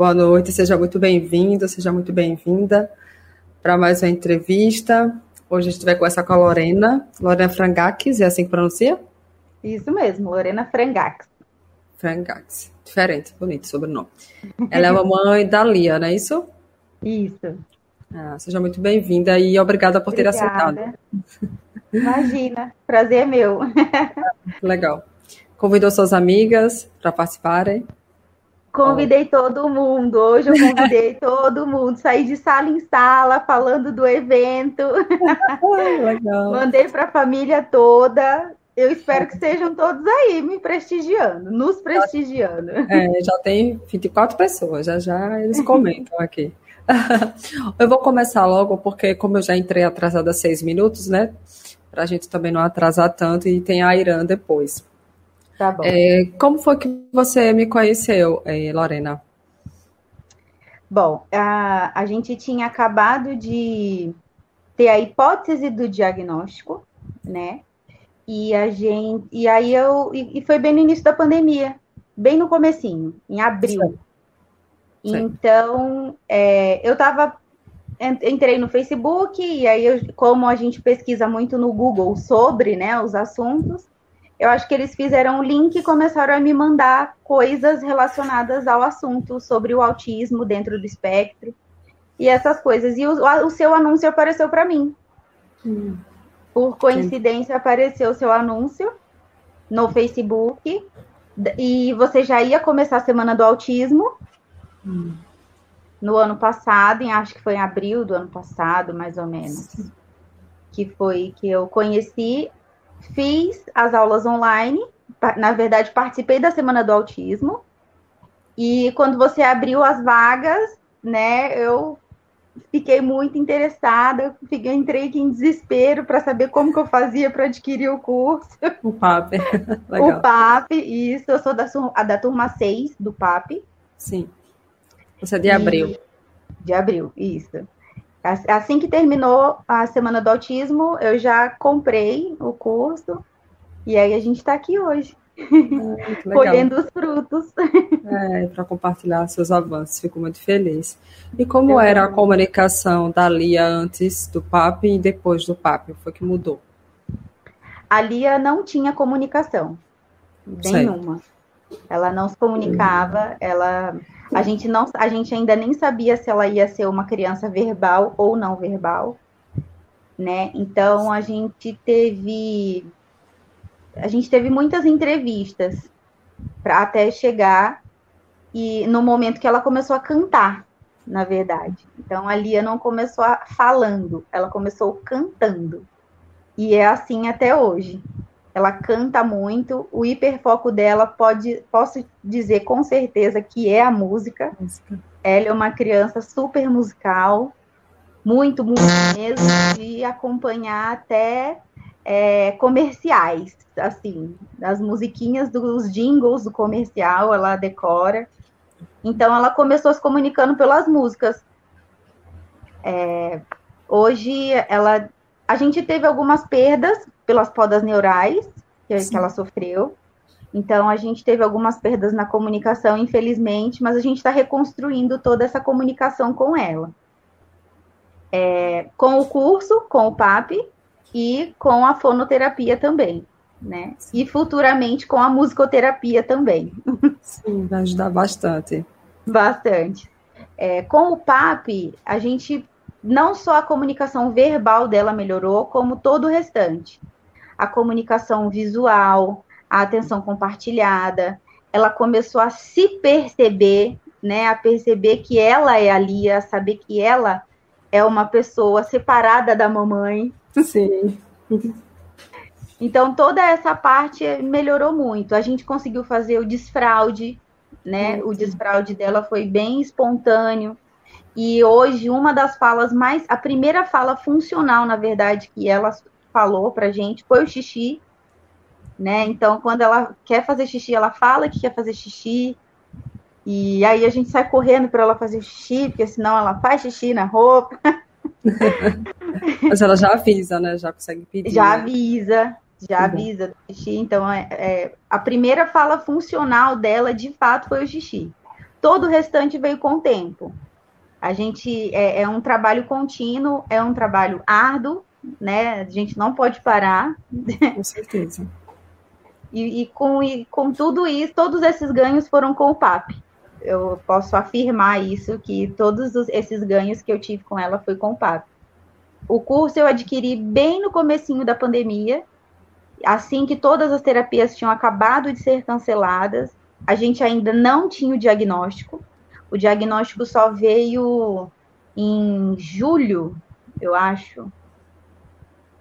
Boa noite, seja muito bem-vindo, seja muito bem-vinda para mais uma entrevista. Hoje a gente vai conversar com a Lorena, Lorena Frangakis, é assim que pronuncia? Isso mesmo, Lorena Frangakis. Frangakis, diferente, bonito sobrenome. Ela é a mamãe da Lia, não é isso? Isso. Ah, seja muito bem-vinda e obrigada por obrigada. ter aceitado. Imagina, prazer é meu. Legal. Convidou suas amigas para participarem? Convidei todo mundo. Hoje eu convidei todo mundo. Saí de sala em sala falando do evento. Mandei para a família toda. Eu espero que sejam todos aí me prestigiando, nos prestigiando. É, já tem 24 pessoas, já já eles comentam aqui. Eu vou começar logo, porque como eu já entrei atrasada seis minutos, né? Para a gente também não atrasar tanto, e tem a Irã depois. Tá bom. É, como foi que você me conheceu, é, Lorena? Bom, a, a gente tinha acabado de ter a hipótese do diagnóstico, né? E a gente, e aí eu, e, e foi bem no início da pandemia, bem no comecinho, em abril. Sim. Então, é, eu tava entrei no Facebook e aí eu, como a gente pesquisa muito no Google sobre, né, os assuntos, eu acho que eles fizeram um link e começaram a me mandar coisas relacionadas ao assunto sobre o autismo dentro do espectro e essas coisas. E o, o seu anúncio apareceu para mim. Hum. Por coincidência, Sim. apareceu o seu anúncio no Facebook e você já ia começar a semana do autismo. Hum. No ano passado, em, acho que foi em abril do ano passado, mais ou menos, que foi que eu conheci fiz as aulas online, na verdade, participei da Semana do Autismo. E quando você abriu as vagas, né, eu fiquei muito interessada, fiquei, entrei aqui em desespero para saber como que eu fazia para adquirir o curso. O PAP. o PAP, isso, eu sou da, da turma 6 do PAP. Sim. Você é de abril. E, de abril, isso. Assim que terminou a semana do autismo, eu já comprei o curso e aí a gente está aqui hoje, é, colhendo os frutos. É, para compartilhar seus avanços, fico muito feliz. E como eu era a comunicação da Lia antes do PAP e depois do PAP? Foi que mudou? A Lia não tinha comunicação, nenhuma. Ela não se comunicava, ela a gente não, a gente ainda nem sabia se ela ia ser uma criança verbal ou não verbal, né? Então a gente teve a gente teve muitas entrevistas para até chegar e no momento que ela começou a cantar, na verdade. Então a Lia não começou a, falando, ela começou cantando. E é assim até hoje ela canta muito, o hiperfoco dela pode, posso dizer com certeza que é a música. música. Ela é uma criança super musical, muito, muito mesmo, de acompanhar até é, comerciais, assim, as musiquinhas dos jingles do comercial, ela decora. Então, ela começou se comunicando pelas músicas. É, hoje, ela, a gente teve algumas perdas pelas podas neurais que, que ela sofreu. Então, a gente teve algumas perdas na comunicação, infelizmente, mas a gente está reconstruindo toda essa comunicação com ela. É, com o curso, com o PAP e com a fonoterapia também, né? E futuramente com a musicoterapia também. Sim, vai ajudar bastante. Bastante. É, com o PAP, a gente não só a comunicação verbal dela melhorou, como todo o restante a comunicação visual, a atenção compartilhada. Ela começou a se perceber, né, a perceber que ela é a Lia, a saber que ela é uma pessoa separada da mamãe. Sim. Então toda essa parte melhorou muito. A gente conseguiu fazer o desfraude, né? Sim. O desfraude dela foi bem espontâneo. E hoje uma das falas mais, a primeira fala funcional, na verdade, que ela falou pra gente foi o xixi, né? Então, quando ela quer fazer xixi, ela fala que quer fazer xixi. E aí a gente sai correndo para ela fazer xixi, porque senão ela faz xixi na roupa. Mas ela já avisa, né? Já consegue pedir. Já né? avisa, já avisa do xixi. Então, é, é, a primeira fala funcional dela, de fato, foi o xixi. todo o restante veio com o tempo. A gente é, é um trabalho contínuo, é um trabalho árduo, né? A gente não pode parar. Com certeza. e, e, com, e com tudo isso, todos esses ganhos foram com o PAP. Eu posso afirmar isso, que todos os, esses ganhos que eu tive com ela foi com o PAP. O curso eu adquiri bem no comecinho da pandemia, assim que todas as terapias tinham acabado de ser canceladas, a gente ainda não tinha o diagnóstico. O diagnóstico só veio em julho, eu acho,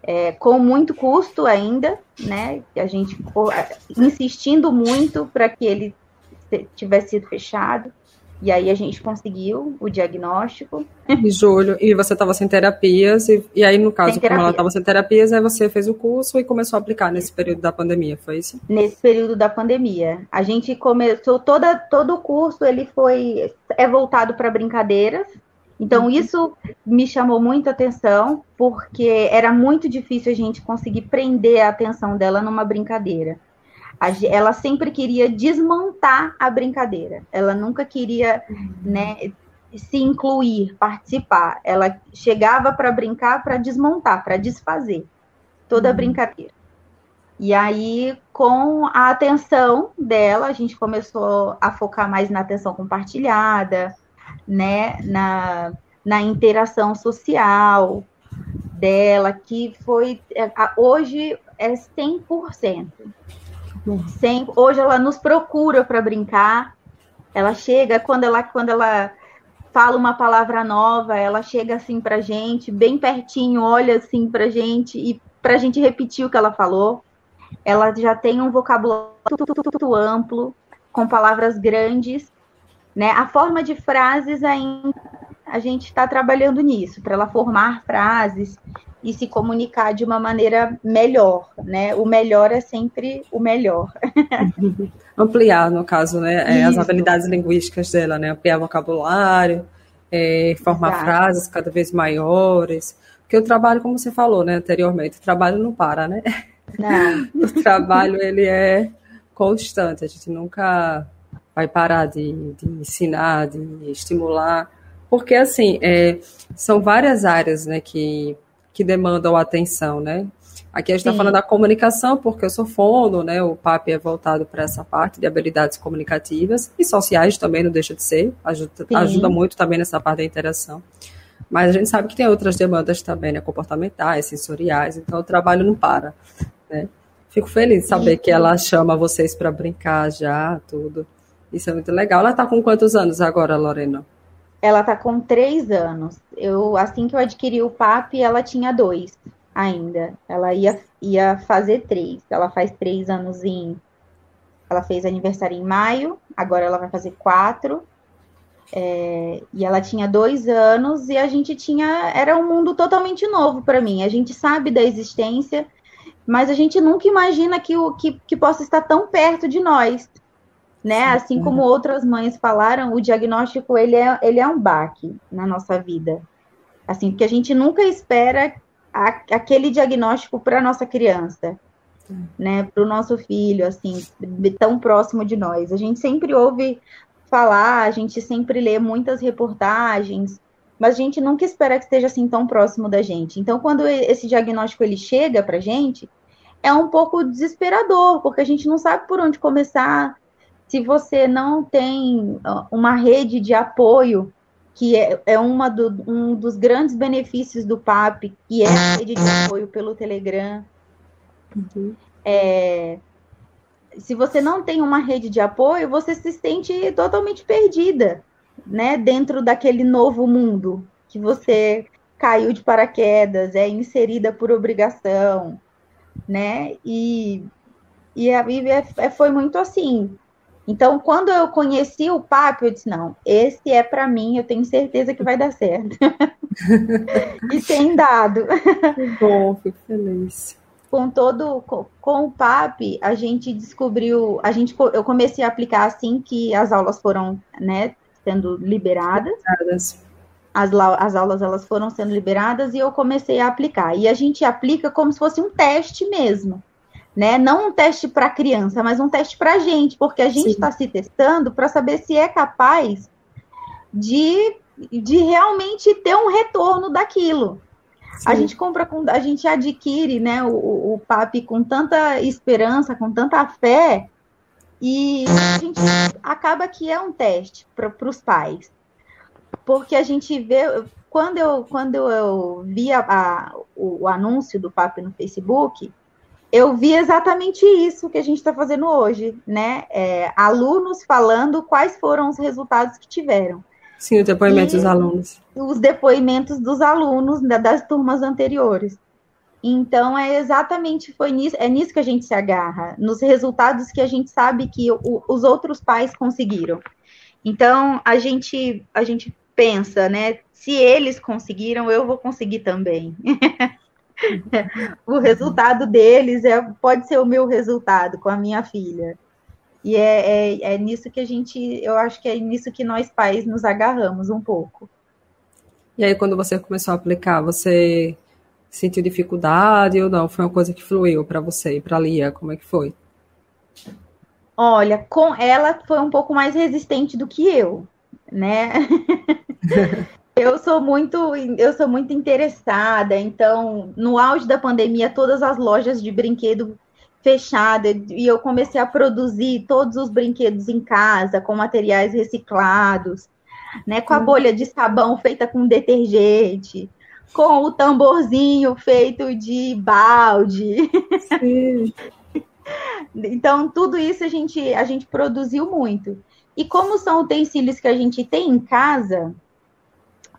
é, com muito custo ainda, né? A gente insistindo muito para que ele tivesse sido fechado. E aí a gente conseguiu o diagnóstico. Em julho, e você estava sem terapias, e, e aí, no caso, como ela estava sem terapias, aí você fez o curso e começou a aplicar nesse período da pandemia, foi isso? Nesse período da pandemia. A gente começou, toda, todo o curso ele foi é voltado para brincadeiras. Então, uhum. isso me chamou muita atenção, porque era muito difícil a gente conseguir prender a atenção dela numa brincadeira ela sempre queria desmontar a brincadeira. Ela nunca queria, né, se incluir, participar. Ela chegava para brincar, para desmontar, para desfazer toda a uhum. brincadeira. E aí, com a atenção dela, a gente começou a focar mais na atenção compartilhada, né, na, na interação social dela, que foi é, hoje é 100%. Sempre, hoje ela nos procura para brincar. Ela chega quando ela quando ela fala uma palavra nova, ela chega assim para gente, bem pertinho, olha assim para gente e para gente repetir o que ela falou. Ela já tem um vocabulário amplo, com palavras grandes, né? A forma de frases ainda a gente está trabalhando nisso para ela formar frases e se comunicar de uma maneira melhor, né? O melhor é sempre o melhor. Ampliar, no caso, né? É, as habilidades linguísticas dela, né? Ampliar vocabulário, é, formar Exato. frases cada vez maiores. Porque o trabalho, como você falou, né, anteriormente, o trabalho não para, né? Não. o trabalho, ele é constante. A gente nunca vai parar de, de ensinar, de estimular. Porque, assim, é, são várias áreas, né, que que demandam atenção, né? Aqui a gente está falando da comunicação, porque eu sou fono, né? O PAP é voltado para essa parte de habilidades comunicativas e sociais também, não deixa de ser. Ajuda, ajuda muito também nessa parte da interação. Mas a gente sabe que tem outras demandas também, né? Comportamentais, sensoriais, então o trabalho não para, né? Fico feliz de saber Sim. que ela chama vocês para brincar já, tudo. Isso é muito legal. Ela está com quantos anos agora, Lorena? Ela tá com três anos. Eu, assim que eu adquiri o PAP, ela tinha dois ainda. Ela ia, ia fazer três. Ela faz três anos em. Ela fez aniversário em maio, agora ela vai fazer quatro. É, e ela tinha dois anos e a gente tinha. Era um mundo totalmente novo para mim. A gente sabe da existência, mas a gente nunca imagina que, o, que, que possa estar tão perto de nós né? Assim como outras mães falaram, o diagnóstico ele é, ele é um baque na nossa vida. Assim, porque a gente nunca espera a, aquele diagnóstico para nossa criança, né? Para o nosso filho, assim, tão próximo de nós. A gente sempre ouve falar, a gente sempre lê muitas reportagens, mas a gente nunca espera que esteja assim tão próximo da gente. Então, quando esse diagnóstico ele chega para gente, é um pouco desesperador, porque a gente não sabe por onde começar, se você não tem uma rede de apoio, que é, é uma do, um dos grandes benefícios do PAP, que é a rede de apoio pelo Telegram, uhum. é, se você não tem uma rede de apoio, você se sente totalmente perdida, né, dentro daquele novo mundo que você caiu de paraquedas, é inserida por obrigação, né, e, e, e é, foi muito assim, então, quando eu conheci o papo, eu disse: não, esse é para mim, eu tenho certeza que vai dar certo. e tem dado. Que bom, fico feliz. Com todo, com, com o PAP, a gente descobriu, a gente, eu comecei a aplicar assim que as aulas foram, né, sendo liberadas. liberadas. As, as aulas elas foram sendo liberadas e eu comecei a aplicar. E a gente aplica como se fosse um teste mesmo né? Não um teste para criança, mas um teste para a gente, porque a gente está se testando para saber se é capaz de, de realmente ter um retorno daquilo. Sim. A gente compra com, a gente adquire, né, o, o PAP com tanta esperança, com tanta fé, e a gente acaba que é um teste para os pais. Porque a gente vê, quando eu, quando eu vi a, a, o, o, anúncio do PAP no Facebook, eu vi exatamente isso que a gente está fazendo hoje, né? É, alunos falando quais foram os resultados que tiveram. Sim, o depoimento dos alunos. Os depoimentos dos alunos né, das turmas anteriores. Então é exatamente foi nisso, é nisso que a gente se agarra, nos resultados que a gente sabe que o, os outros pais conseguiram. Então a gente a gente pensa, né? Se eles conseguiram, eu vou conseguir também. o resultado deles é, pode ser o meu resultado com a minha filha. E é, é, é, nisso que a gente, eu acho que é nisso que nós pais nos agarramos um pouco. E aí, quando você começou a aplicar, você sentiu dificuldade ou não? Foi uma coisa que fluiu para você e para a Lia? Como é que foi? Olha, com ela foi um pouco mais resistente do que eu, né? eu sou muito, eu sou muito interessada. Então, no auge da pandemia, todas as lojas de brinquedo fechadas e eu comecei a produzir todos os brinquedos em casa com materiais reciclados, né? Com a bolha de sabão feita com detergente, com o tamborzinho feito de balde. Sim. então, tudo isso a gente, a gente produziu muito. E como são utensílios que a gente tem em casa,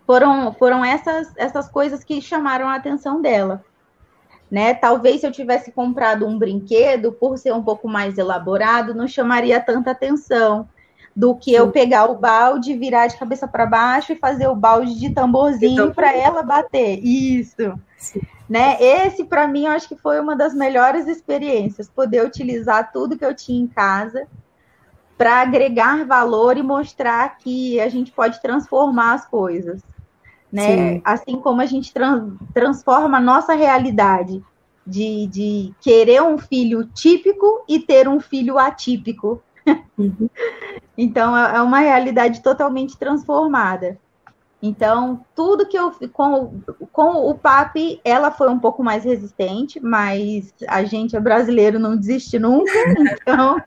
foram, foram essas, essas coisas que chamaram a atenção dela. Né? Talvez se eu tivesse comprado um brinquedo, por ser um pouco mais elaborado, não chamaria tanta atenção do que eu pegar o balde, virar de cabeça para baixo e fazer o balde de tamborzinho para ela bater. Isso. Sim. Né? Esse para mim eu acho que foi uma das melhores experiências, poder utilizar tudo que eu tinha em casa para agregar valor e mostrar que a gente pode transformar as coisas. Né? Sim. Assim como a gente transforma a nossa realidade de, de querer um filho típico e ter um filho atípico. Uhum. então é, é uma realidade totalmente transformada. Então, tudo que eu com, com o PAP, ela foi um pouco mais resistente, mas a gente é brasileiro, não desiste nunca. Então,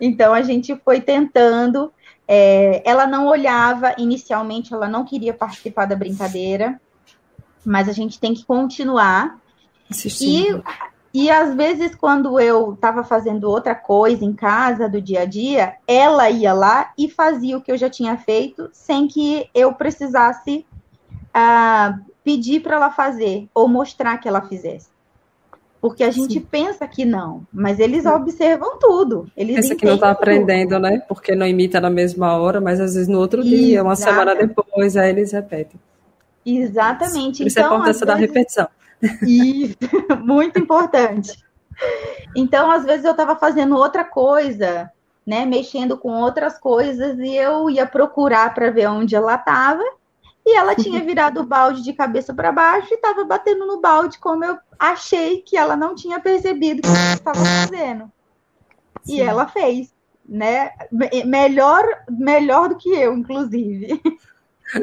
então a gente foi tentando. É, ela não olhava inicialmente, ela não queria participar da brincadeira, mas a gente tem que continuar. Assistindo. E e às vezes, quando eu estava fazendo outra coisa em casa, do dia a dia, ela ia lá e fazia o que eu já tinha feito, sem que eu precisasse uh, pedir para ela fazer ou mostrar que ela fizesse. Porque a gente Sim. pensa que não, mas eles Sim. observam tudo. Eles pensa que não está aprendendo, né? Porque não imita na mesma hora, mas às vezes no outro dia, uma semana depois, aí eles repetem. Exatamente. Isso então, a importância da repetição. Isso, muito importante. Então, às vezes eu estava fazendo outra coisa, né, mexendo com outras coisas e eu ia procurar para ver onde ela estava e ela tinha virado o balde de cabeça para baixo e estava batendo no balde como eu achei que ela não tinha percebido que ela estava fazendo. Sim. E ela fez, né? Melhor, melhor do que eu, inclusive.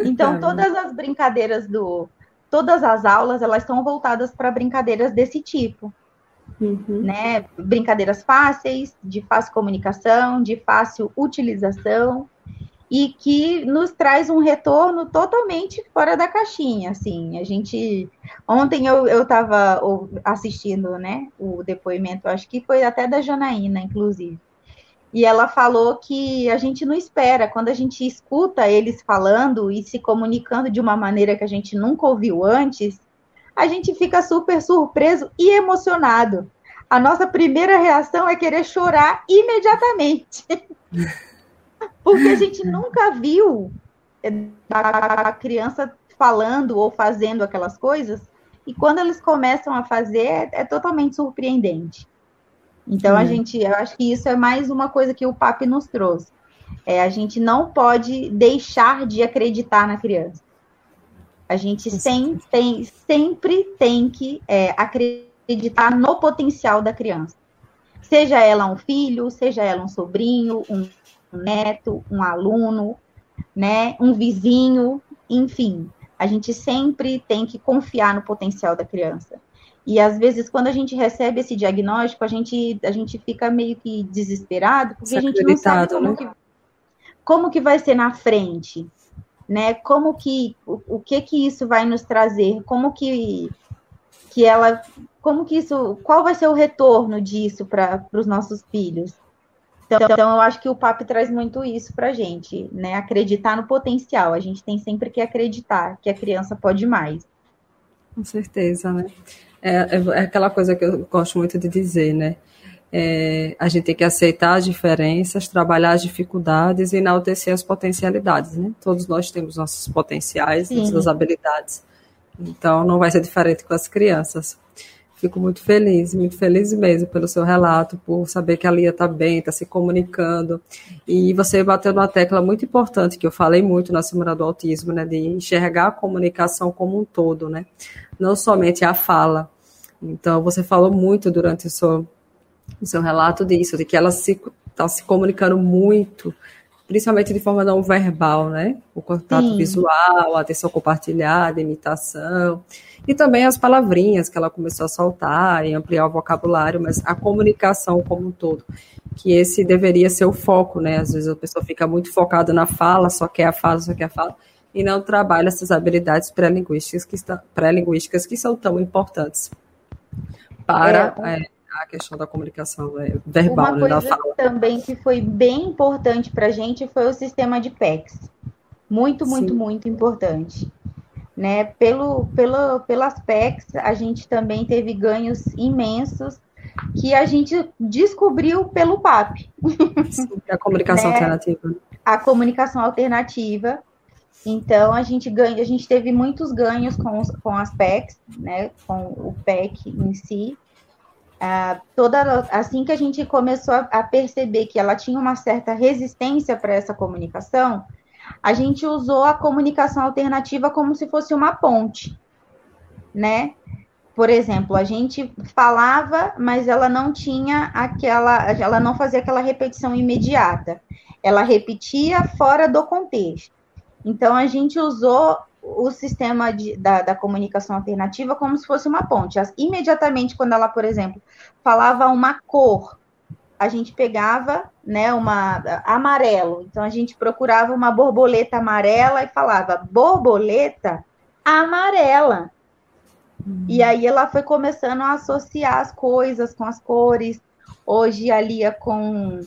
Então, todas as brincadeiras do, todas as aulas elas estão voltadas para brincadeiras desse tipo. Uhum. Né? Brincadeiras fáceis, de fácil comunicação, de fácil utilização e que nos traz um retorno totalmente fora da caixinha, assim, a gente, ontem eu estava assistindo, né, o depoimento, acho que foi até da Janaína, inclusive, e ela falou que a gente não espera, quando a gente escuta eles falando e se comunicando de uma maneira que a gente nunca ouviu antes, a gente fica super surpreso e emocionado. A nossa primeira reação é querer chorar imediatamente. Porque a gente nunca viu a criança falando ou fazendo aquelas coisas, e quando eles começam a fazer, é, é totalmente surpreendente. Então, a gente, eu acho que isso é mais uma coisa que o PAP nos trouxe. É, a gente não pode deixar de acreditar na criança. A gente sem, tem, sempre tem que é, acreditar acreditar no potencial da criança. Seja ela um filho, seja ela um sobrinho, um neto, um aluno, né, um vizinho, enfim, a gente sempre tem que confiar no potencial da criança. E às vezes, quando a gente recebe esse diagnóstico, a gente, a gente fica meio que desesperado, porque a gente não sabe como, né? que, como que vai ser na frente, né? Como que, o, o que que isso vai nos trazer? Como que, que ela, como que isso, qual vai ser o retorno disso para os nossos filhos? Então, eu acho que o PAP traz muito isso para a gente, né? Acreditar no potencial. A gente tem sempre que acreditar que a criança pode mais. Com certeza, né? É, é, é aquela coisa que eu gosto muito de dizer, né? É, a gente tem que aceitar as diferenças, trabalhar as dificuldades e enaltecer as potencialidades, né? Todos nós temos nossos potenciais, Sim. nossas habilidades. Então, não vai ser diferente com as crianças. Fico muito feliz, muito feliz mesmo pelo seu relato, por saber que a Lia está bem, está se comunicando. E você bateu numa tecla muito importante, que eu falei muito na Semana do Autismo, né, de enxergar a comunicação como um todo, né, não somente a fala. Então, você falou muito durante o seu, o seu relato disso, de que ela está se, tá se comunicando muito, principalmente de forma não verbal, né? O contato Sim. visual, a atenção compartilhada, a imitação, e também as palavrinhas que ela começou a soltar e ampliar o vocabulário, mas a comunicação como um todo, que esse deveria ser o foco, né? Às vezes a pessoa fica muito focada na fala, só quer a fala, só quer a fala, e não trabalha essas habilidades pré-linguísticas que, pré-linguísticas que são tão importantes para é, é, a questão da comunicação é, verbal, Uma né, coisa também que foi bem importante para a gente foi o sistema de PECs. Muito, muito, Sim. muito importante. Né? Pelo, pelo, pelas PECs, a gente também teve ganhos imensos que a gente descobriu pelo PAP. Sim, a comunicação né? alternativa. A comunicação alternativa. Então a gente ganha, a gente teve muitos ganhos com, os, com as PECs, né? Com o PEC em si. Ah, toda assim que a gente começou a, a perceber que ela tinha uma certa resistência para essa comunicação, a gente usou a comunicação alternativa como se fosse uma ponte, né? Por exemplo, a gente falava, mas ela não tinha aquela, ela não fazia aquela repetição imediata. Ela repetia fora do contexto. Então a gente usou o sistema de, da, da, comunicação alternativa como se fosse uma ponte. Imediatamente, quando ela, por exemplo, falava uma cor, a gente pegava né, uma amarelo. Então a gente procurava uma borboleta amarela e falava borboleta amarela. Uhum. E aí ela foi começando a associar as coisas com as cores. Hoje a Lia com,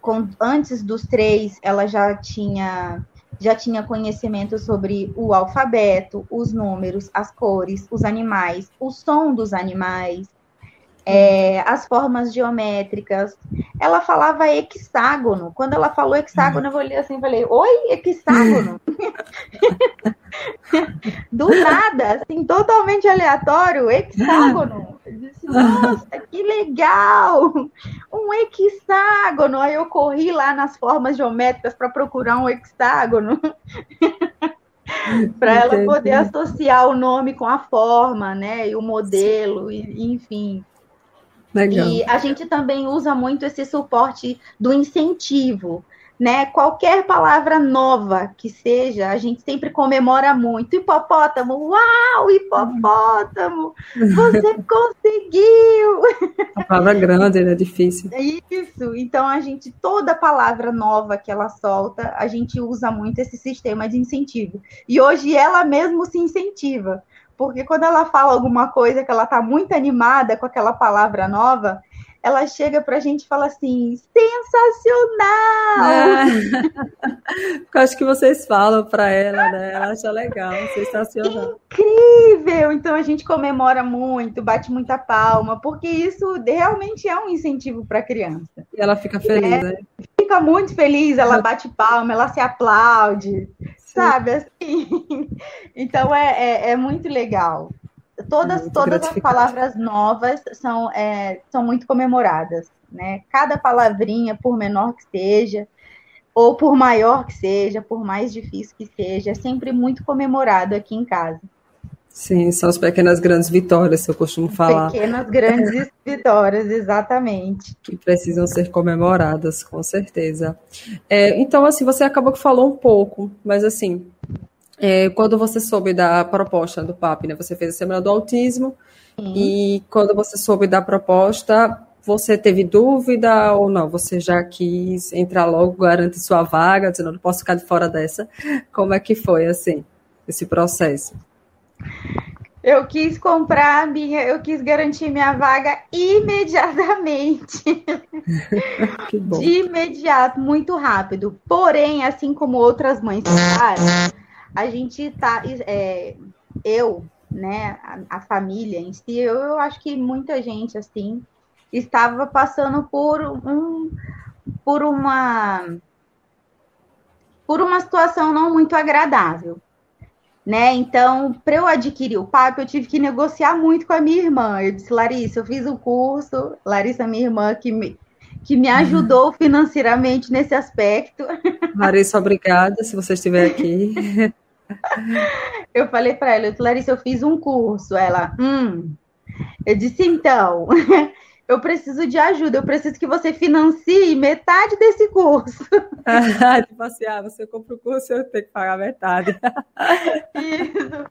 com antes dos três, ela já tinha já tinha conhecimento sobre o alfabeto, os números, as cores, os animais, o som dos animais, é, as formas geométricas. Ela falava hexágono. Quando ela falou hexágono, eu olhei assim e falei, oi, hexágono? Do nada, assim, totalmente aleatório, hexágono. Eu disse, nossa, que legal! Um hexágono. Aí eu corri lá nas formas geométricas para procurar um hexágono. para ela poder associar o nome com a forma, né, e o modelo, e, enfim. Legal. E a gente também usa muito esse suporte do incentivo, né? Qualquer palavra nova que seja, a gente sempre comemora muito. Hipopótamo, uau, hipopótamo, você conseguiu! A palavra grande, né? Difícil. Isso. Então a gente toda palavra nova que ela solta, a gente usa muito esse sistema de incentivo. E hoje ela mesmo se incentiva porque quando ela fala alguma coisa que ela está muito animada com aquela palavra nova, ela chega para a gente e fala assim: sensacional! É. Eu acho que vocês falam para ela, né? Ela acha legal, sensacional. Incrível! Então a gente comemora muito, bate muita palma, porque isso realmente é um incentivo para a criança. E ela fica feliz, é, né? Fica muito feliz, ela bate palma, ela se aplaude sabe? Assim. Então é, é, é, muito legal. Todas, muito todas as palavras novas são, é, são muito comemoradas, né? Cada palavrinha, por menor que seja, ou por maior que seja, por mais difícil que seja, é sempre muito comemorado aqui em casa. Sim, são as pequenas grandes vitórias, eu costumo falar. Pequenas grandes vitórias, exatamente. Que precisam ser comemoradas, com certeza. É, então, assim, você acabou que falou um pouco, mas assim, é, quando você soube da proposta do PAP, né? Você fez a Semana do Autismo, Sim. e quando você soube da proposta, você teve dúvida ou não? Você já quis entrar logo, garante sua vaga, dizendo, não posso ficar de fora dessa? Como é que foi, assim, esse processo? Eu quis comprar a minha, eu quis garantir minha vaga imediatamente. De imediato, muito rápido. Porém, assim como outras mães a gente tá. É, eu, né, a, a, família em si, eu, eu acho que muita gente assim estava passando por um por uma por uma situação não muito agradável né? Então, para eu adquirir o PAP, eu tive que negociar muito com a minha irmã. Eu disse, Larissa, eu fiz um curso, Larissa, minha irmã, que me, que me ajudou financeiramente nesse aspecto. Larissa, obrigada, se você estiver aqui. Eu falei para ela, Larissa, eu fiz um curso. Ela, hum. Eu disse, então, eu preciso de ajuda, eu preciso que você financie metade desse curso. tipo assim, ah, você compra o curso, eu tenho que pagar metade. Isso.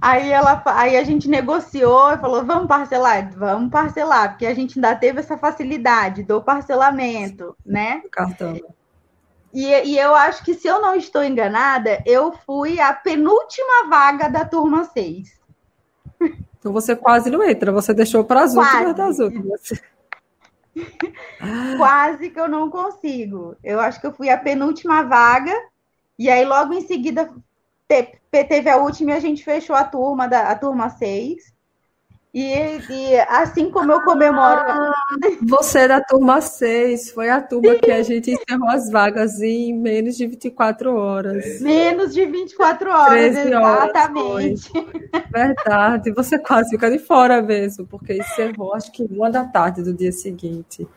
Aí, ela, aí a gente negociou e falou, vamos parcelar? Vamos parcelar, porque a gente ainda teve essa facilidade do parcelamento, né? Cartão. E, e eu acho que, se eu não estou enganada, eu fui a penúltima vaga da turma 6. Então você quase não entra, você deixou para as últimas das últimas. quase que eu não consigo. Eu acho que eu fui a penúltima vaga, e aí logo em seguida teve a última e a gente fechou a turma, da, a turma 6. E, e, assim como eu comemoro. Ah, você é da turma 6, foi a turma que a gente encerrou as vagas em menos de 24 horas. Menos de 24 horas, exatamente. Horas Verdade, você quase fica de fora mesmo, porque encerrou acho que uma da tarde do dia seguinte.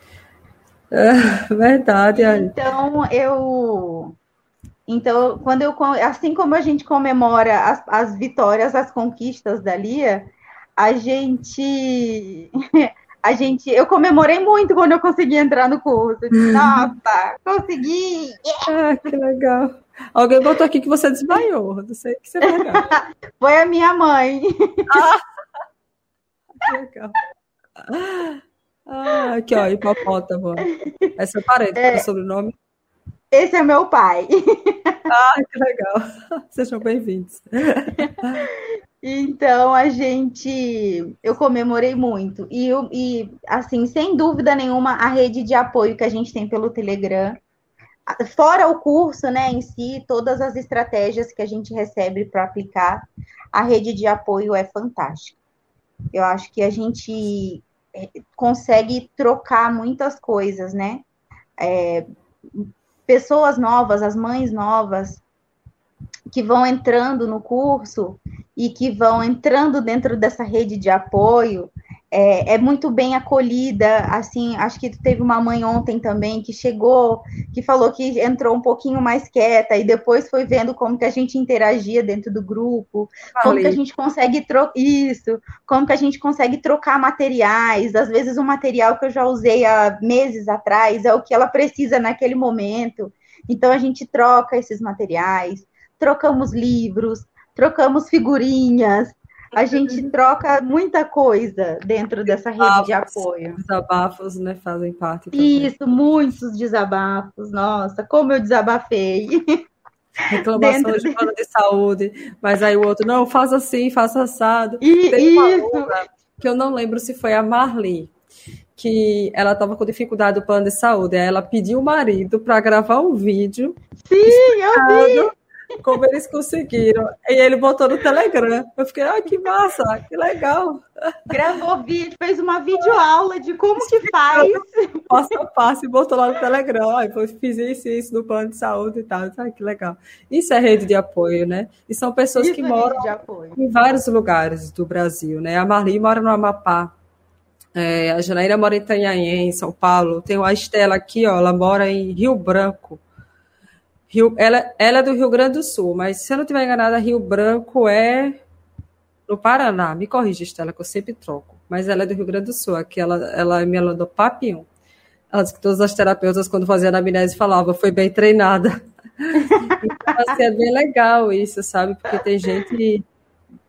É, verdade. Então, eu. Então, quando eu, assim como a gente comemora as, as vitórias, as conquistas da Lia, a gente. A gente, eu comemorei muito quando eu consegui entrar no curso. Nossa, consegui! Ah, que legal. Alguém botou aqui que você desmaiou. Não sei o que você vai Foi a minha mãe. Ah, que legal. Ah, aqui, ó, hipopótamo. Essa é parede, é, é sobrenome? Esse é meu pai. Ah, que legal. Sejam bem-vindos. Então a gente, eu comemorei muito e, e assim, sem dúvida nenhuma, a rede de apoio que a gente tem pelo Telegram, fora o curso, né, em si, todas as estratégias que a gente recebe para aplicar, a rede de apoio é fantástica. Eu acho que a gente é, consegue trocar muitas coisas, né? É, pessoas novas, as mães novas que vão entrando no curso e que vão entrando dentro dessa rede de apoio, é, é, muito bem acolhida. Assim, acho que teve uma mãe ontem também que chegou, que falou que entrou um pouquinho mais quieta e depois foi vendo como que a gente interagia dentro do grupo, como que a gente consegue trocar isso, como que a gente consegue trocar materiais. Às vezes, um material que eu já usei há meses atrás é o que ela precisa naquele momento. Então, a gente troca esses materiais, trocamos livros, trocamos figurinhas, a gente troca muita coisa dentro dessa rede de apoio. Desabafos, né, fazem parte. Também. Isso, muitos desabafos. Nossa, como eu desabafei. Reclamação de plano de saúde, mas aí o outro, não, faça assim, faça assado. E, Tem uma isso. que eu não lembro se foi a Marli, que ela estava com dificuldade do plano de saúde, aí ela pediu o marido para gravar um vídeo. Sim, eu vi como eles conseguiram. E ele botou no Telegram. Eu fiquei, ah, que massa, que legal. Gravou vídeo, fez uma videoaula de como que faz. Passo a passo e botou lá no Telegram. Aí eu fiz isso e isso no plano de saúde e tal. Ah, que legal. Isso é rede de apoio, né? E são pessoas isso que é moram em vários lugares do Brasil, né? A Marli mora no Amapá. É, a Janaína mora em Itanhaém, em São Paulo. Tem a Estela aqui, ó, ela mora em Rio Branco. Rio, ela, ela é do Rio Grande do Sul, mas se eu não estiver enganada, Rio Branco é. no Paraná. Me corrija, Estela, que eu sempre troco. Mas ela é do Rio Grande do Sul. Aqui ela, ela é me do Papião. Ela disse que todas as terapeutas, quando faziam anamnese, falavam, foi bem treinada. então, assim, é bem legal isso, sabe? Porque tem gente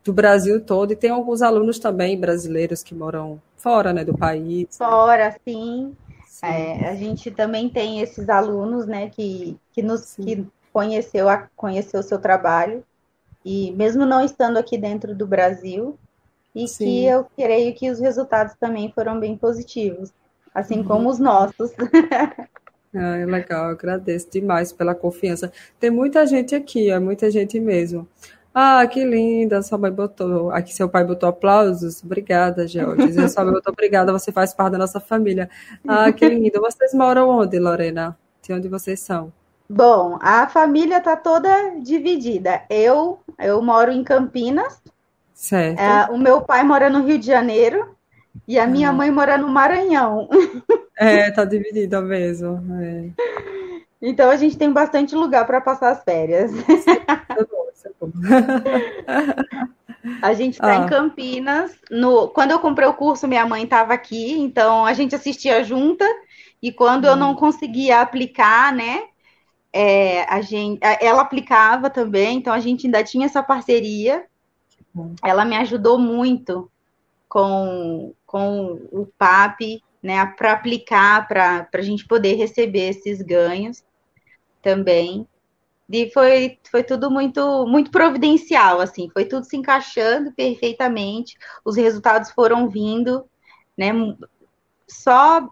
do Brasil todo e tem alguns alunos também brasileiros que moram fora, né, do país. Fora, sim. Sim. É, a gente também tem esses alunos, né, que, que nos que conheceu, a, conheceu o seu trabalho e mesmo não estando aqui dentro do Brasil, e Sim. que eu creio que os resultados também foram bem positivos, assim uhum. como os nossos. Ah, legal, agradeço demais pela confiança. Tem muita gente aqui, é muita gente mesmo. Ah, que linda, sua mãe botou. Aqui seu pai botou aplausos. Obrigada, George. Sua mãe botou obrigada, você faz parte da nossa família. Ah, que lindo. Vocês moram onde, Lorena? De onde vocês são? Bom, a família está toda dividida. Eu, eu moro em Campinas. Certo. É, o meu pai mora no Rio de Janeiro e a minha mãe mora no Maranhão. É, tá dividida mesmo. É. Então a gente tem bastante lugar para passar as férias. A gente está ah. em Campinas. No... Quando eu comprei o curso, minha mãe estava aqui, então a gente assistia junta. E quando hum. eu não conseguia aplicar, né? é, a gente, ela aplicava também, então a gente ainda tinha essa parceria. Ela me ajudou muito com, com o PAP, né, para aplicar, para a gente poder receber esses ganhos também. E foi, foi tudo muito, muito providencial, assim, foi tudo se encaixando perfeitamente, os resultados foram vindo, né, só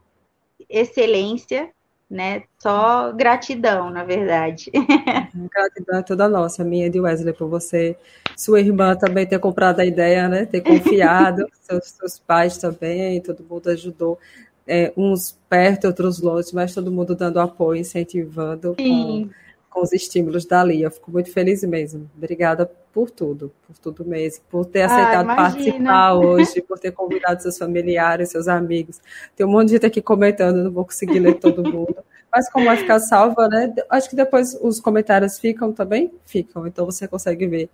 excelência, né? Só gratidão, na verdade. Gratidão é toda nossa, minha de Wesley, por você, sua irmã também ter comprado a ideia, né? Ter confiado, seus, seus pais também, todo mundo ajudou. É, uns perto, outros longe, mas todo mundo dando apoio, incentivando com, com, os estímulos dali. Eu fico muito feliz mesmo. Obrigada por tudo, por tudo mesmo, por ter aceitado ah, participar hoje, por ter convidado seus familiares, seus amigos. Tem um monte de gente aqui comentando, não vou conseguir ler todo mundo. Mas como vai ficar salva, né? Acho que depois os comentários ficam também? Ficam. Então você consegue ver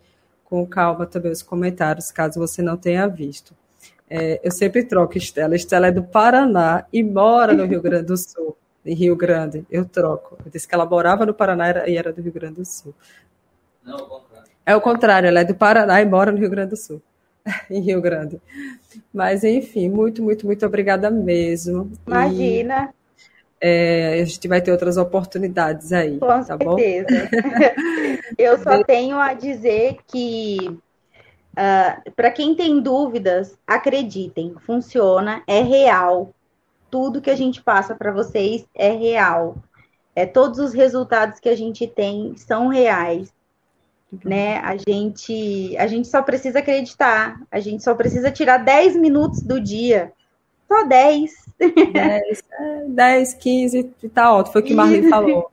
com calma também os comentários, caso você não tenha visto. É, eu sempre troco Estela. Estela é do Paraná e mora no Rio Grande do Sul. Em Rio Grande, eu troco. Eu disse que ela morava no Paraná e era do Rio Grande do Sul. Não, é o contrário, ela é do Paraná e mora no Rio Grande do Sul. em Rio Grande. Mas, enfim, muito, muito, muito obrigada mesmo. Imagina. E, é, a gente vai ter outras oportunidades aí, Com tá certeza. bom? Eu só tenho a dizer que, uh, ah, para quem tem dúvidas, acreditem, funciona, é real. Tudo que a gente passa para vocês é real. É, todos os resultados que a gente tem são reais né? A gente, a gente só precisa acreditar, a gente só precisa tirar 10 minutos do dia. Só 10. 10, 10 15, tá ótimo, foi o que Marlene falou.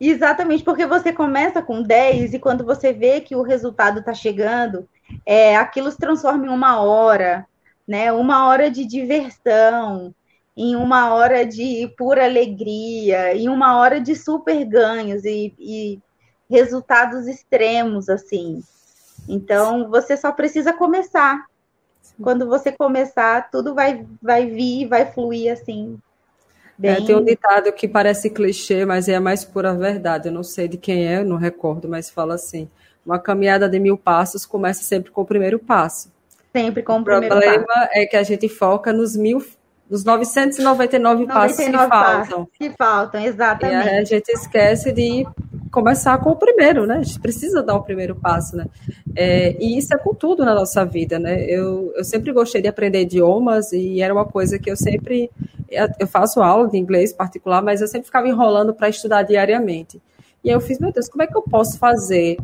Exatamente, porque você começa com 10 e quando você vê que o resultado está chegando, é, aquilo se transforma em uma hora, né? Uma hora de diversão, em uma hora de pura alegria, em uma hora de super ganhos e, e resultados extremos, assim. Então, você só precisa começar. Quando você começar, tudo vai, vai vir, vai fluir assim. Bem... É, tem um ditado que parece clichê, mas é a mais pura verdade. Eu não sei de quem é, não recordo, mas fala assim: uma caminhada de mil passos começa sempre com o primeiro passo. Sempre com o, o primeiro passo. O problema é que a gente foca nos mil os 999 passos que faltam. Que faltam, exatamente. E a gente esquece de começar com o primeiro, né? A gente precisa dar o primeiro passo, né? É, e isso é com tudo na nossa vida, né? Eu, eu sempre gostei de aprender idiomas e era uma coisa que eu sempre. Eu faço aula de inglês particular, mas eu sempre ficava enrolando para estudar diariamente. E aí eu fiz, meu Deus, como é que eu posso fazer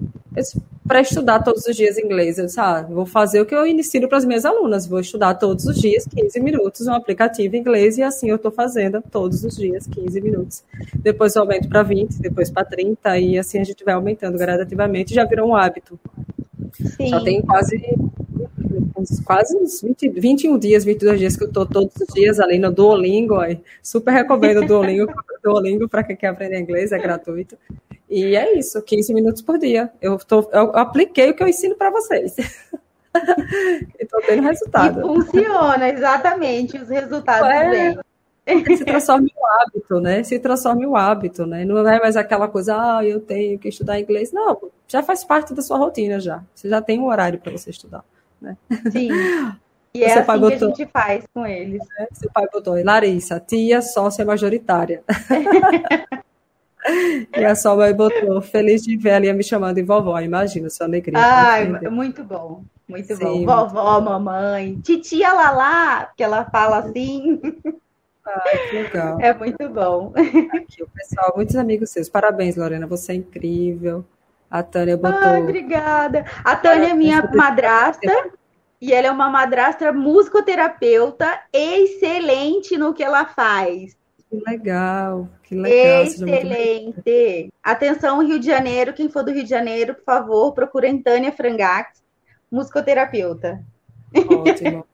para estudar todos os dias inglês? Eu disse, ah, vou fazer o que eu ensino para as minhas alunas, vou estudar todos os dias 15 minutos um aplicativo inglês e assim eu estou fazendo todos os dias 15 minutos. Depois eu aumento para 20, depois para 30 e assim a gente vai aumentando gradativamente, já virou um hábito. Sim. Já tem quase uns, quase uns 20, 21 dias, 22 dias que eu estou todos os dias ali no Duolingo. Aí. Super recomendo o Duolingo, Duolingo para quem quer aprender inglês, é gratuito. E é isso, 15 minutos por dia. Eu, tô, eu apliquei o que eu ensino para vocês. e tô tendo resultado. E funciona, exatamente, os resultados é, vêm. Se transforma em um hábito, né? Se transforma em um hábito, né? Não é mais aquela coisa, ah, eu tenho que estudar inglês. Não, já faz parte da sua rotina já. Você já tem um horário para você estudar, né? Sim. E é assim botou, que a gente faz com eles. É, seu pai botou, Larissa, tia sócia majoritária. e a sua mãe botou, feliz de ver ia me chamando de vovó, imagina sua alegria. Ai, muito bom, muito Sim, bom. Vovó, mamãe, titia Lalá, que ela fala assim. Ai, que legal. É muito bom. Aqui, o pessoal, muitos amigos seus. Parabéns, Lorena, você é incrível. A Tânia botou. Ai, obrigada. A Tânia é minha madrasta. E ela é uma madrasta musicoterapeuta excelente no que ela faz. Que legal, que legal. Excelente. Atenção, Rio de Janeiro, quem for do Rio de Janeiro, por favor, procurem Tânia Frangax, musicoterapeuta. Ótimo.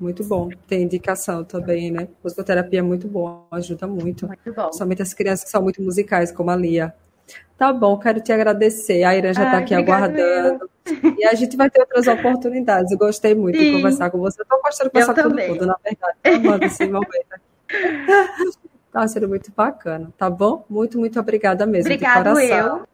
Muito bom. Tem indicação também, né? Musicoterapia é muito bom, ajuda muito. Muito bom. Somente as crianças que são muito musicais, como a Lia. Tá bom, quero te agradecer. A Irã já está aqui aguardando. E a gente vai ter outras oportunidades. Eu gostei muito Sim. de conversar com você. Estou gostando de conversar com todo mundo, na verdade. Amando esse momento. Está sendo muito bacana, tá bom? Muito, muito obrigada mesmo. Obrigado eu.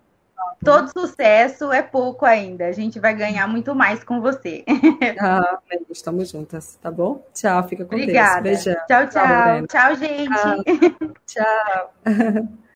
Todo sucesso é pouco ainda. A gente vai ganhar muito mais com você. Ah, estamos juntas, tá bom? Tchau, fica com Obrigada. Deus. Beijão. Tchau, tchau. Tchau, tchau gente. tchau. tchau.